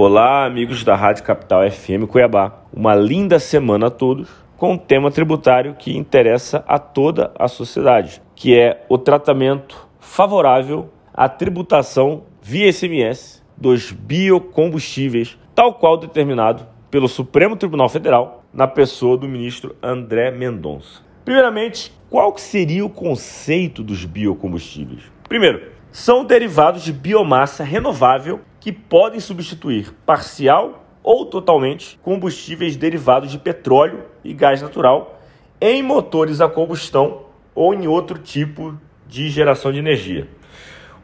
Olá, amigos da Rádio Capital FM Cuiabá. Uma linda semana a todos com um tema tributário que interessa a toda a sociedade, que é o tratamento favorável à tributação via SMS dos biocombustíveis, tal qual determinado pelo Supremo Tribunal Federal na pessoa do ministro André Mendonça. Primeiramente, qual seria o conceito dos biocombustíveis? Primeiro, são derivados de biomassa renovável que podem substituir parcial ou totalmente combustíveis derivados de petróleo e gás natural em motores a combustão ou em outro tipo de geração de energia.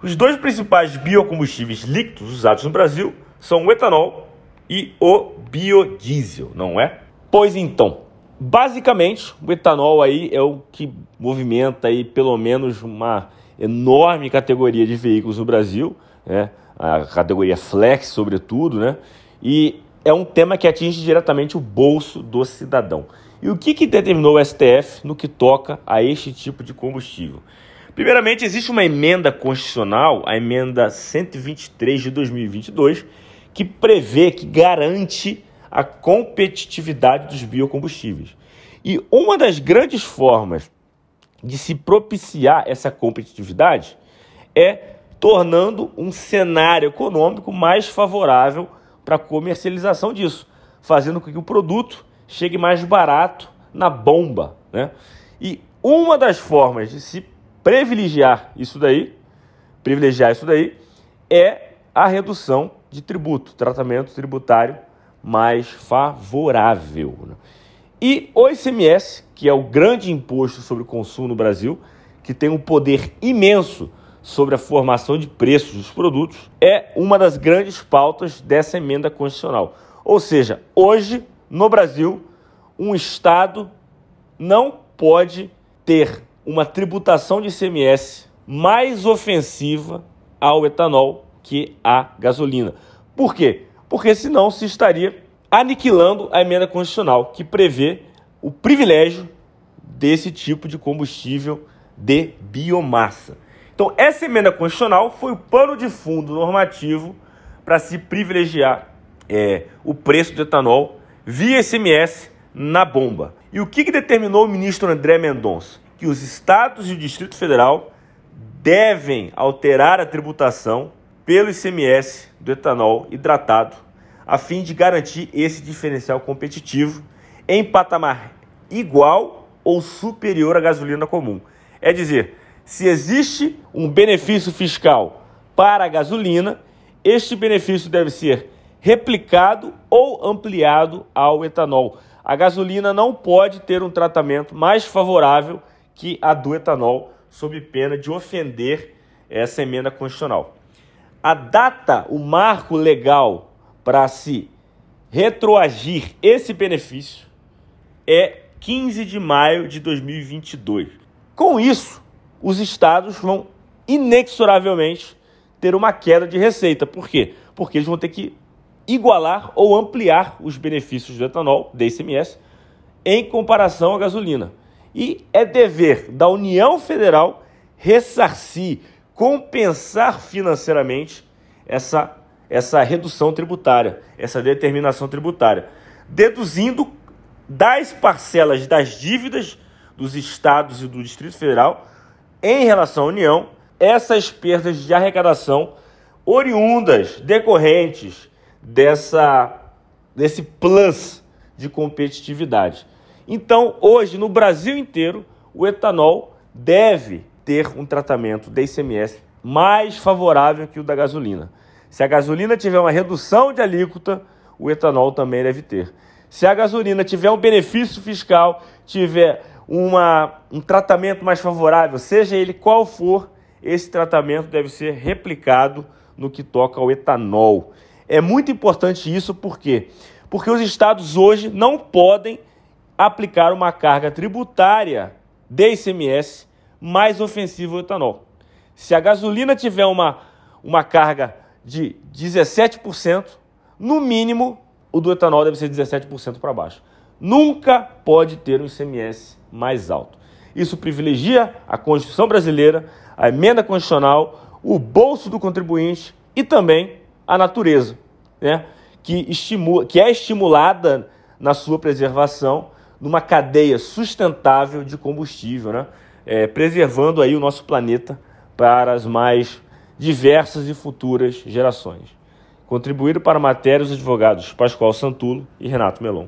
Os dois principais biocombustíveis líquidos usados no Brasil são o etanol e o biodiesel, não é? Pois então, basicamente, o etanol aí é o que movimenta aí pelo menos uma enorme categoria de veículos no Brasil, né? A categoria flex, sobretudo, né? e é um tema que atinge diretamente o bolso do cidadão. E o que, que determinou o STF no que toca a este tipo de combustível? Primeiramente, existe uma emenda constitucional, a emenda 123 de 2022, que prevê, que garante a competitividade dos biocombustíveis. E uma das grandes formas de se propiciar essa competitividade é tornando um cenário econômico mais favorável para a comercialização disso, fazendo com que o produto chegue mais barato na bomba. Né? E uma das formas de se privilegiar isso daí, privilegiar isso daí, é a redução de tributo, tratamento tributário mais favorável. Né? E o ICMS, que é o grande imposto sobre o consumo no Brasil, que tem um poder imenso sobre a formação de preços dos produtos, é uma das grandes pautas dessa emenda constitucional. Ou seja, hoje, no Brasil, um Estado não pode ter uma tributação de ICMS mais ofensiva ao etanol que à gasolina. Por quê? Porque senão se estaria aniquilando a emenda constitucional que prevê o privilégio desse tipo de combustível de biomassa. Então, essa emenda constitucional foi o pano de fundo normativo para se privilegiar é, o preço do etanol via SMS na bomba. E o que, que determinou o ministro André Mendonça? Que os estados e o Distrito Federal devem alterar a tributação pelo ICMS do etanol hidratado a fim de garantir esse diferencial competitivo em patamar igual ou superior à gasolina comum. É dizer, se existe um benefício fiscal para a gasolina, este benefício deve ser replicado ou ampliado ao etanol. A gasolina não pode ter um tratamento mais favorável que a do etanol, sob pena de ofender essa emenda constitucional. A data, o marco legal para se retroagir esse benefício é 15 de maio de 2022. Com isso, os estados vão inexoravelmente ter uma queda de receita. Por quê? Porque eles vão ter que igualar ou ampliar os benefícios do etanol, da ICMS, em comparação à gasolina. E é dever da União Federal ressarcir, compensar financeiramente essa essa redução tributária, essa determinação tributária, deduzindo das parcelas das dívidas dos estados e do Distrito Federal em relação à União essas perdas de arrecadação oriundas, decorrentes dessa desse plus de competitividade. Então, hoje no Brasil inteiro, o etanol deve ter um tratamento de ICMS mais favorável que o da gasolina. Se a gasolina tiver uma redução de alíquota, o etanol também deve ter. Se a gasolina tiver um benefício fiscal, tiver uma, um tratamento mais favorável, seja ele qual for, esse tratamento deve ser replicado no que toca ao etanol. É muito importante isso, por quê? Porque os estados hoje não podem aplicar uma carga tributária de ICMS mais ofensiva ao etanol. Se a gasolina tiver uma, uma carga de 17%, no mínimo o do etanol deve ser 17% para baixo. Nunca pode ter um ICMS mais alto. Isso privilegia a Constituição brasileira, a emenda constitucional, o bolso do contribuinte e também a natureza. Né? que, estimula, que é estimulada na sua preservação numa cadeia sustentável de combustível, né? É, preservando aí o nosso planeta para as mais diversas e futuras gerações. Contribuíram para a matéria os advogados Pascoal Santulo e Renato Melon.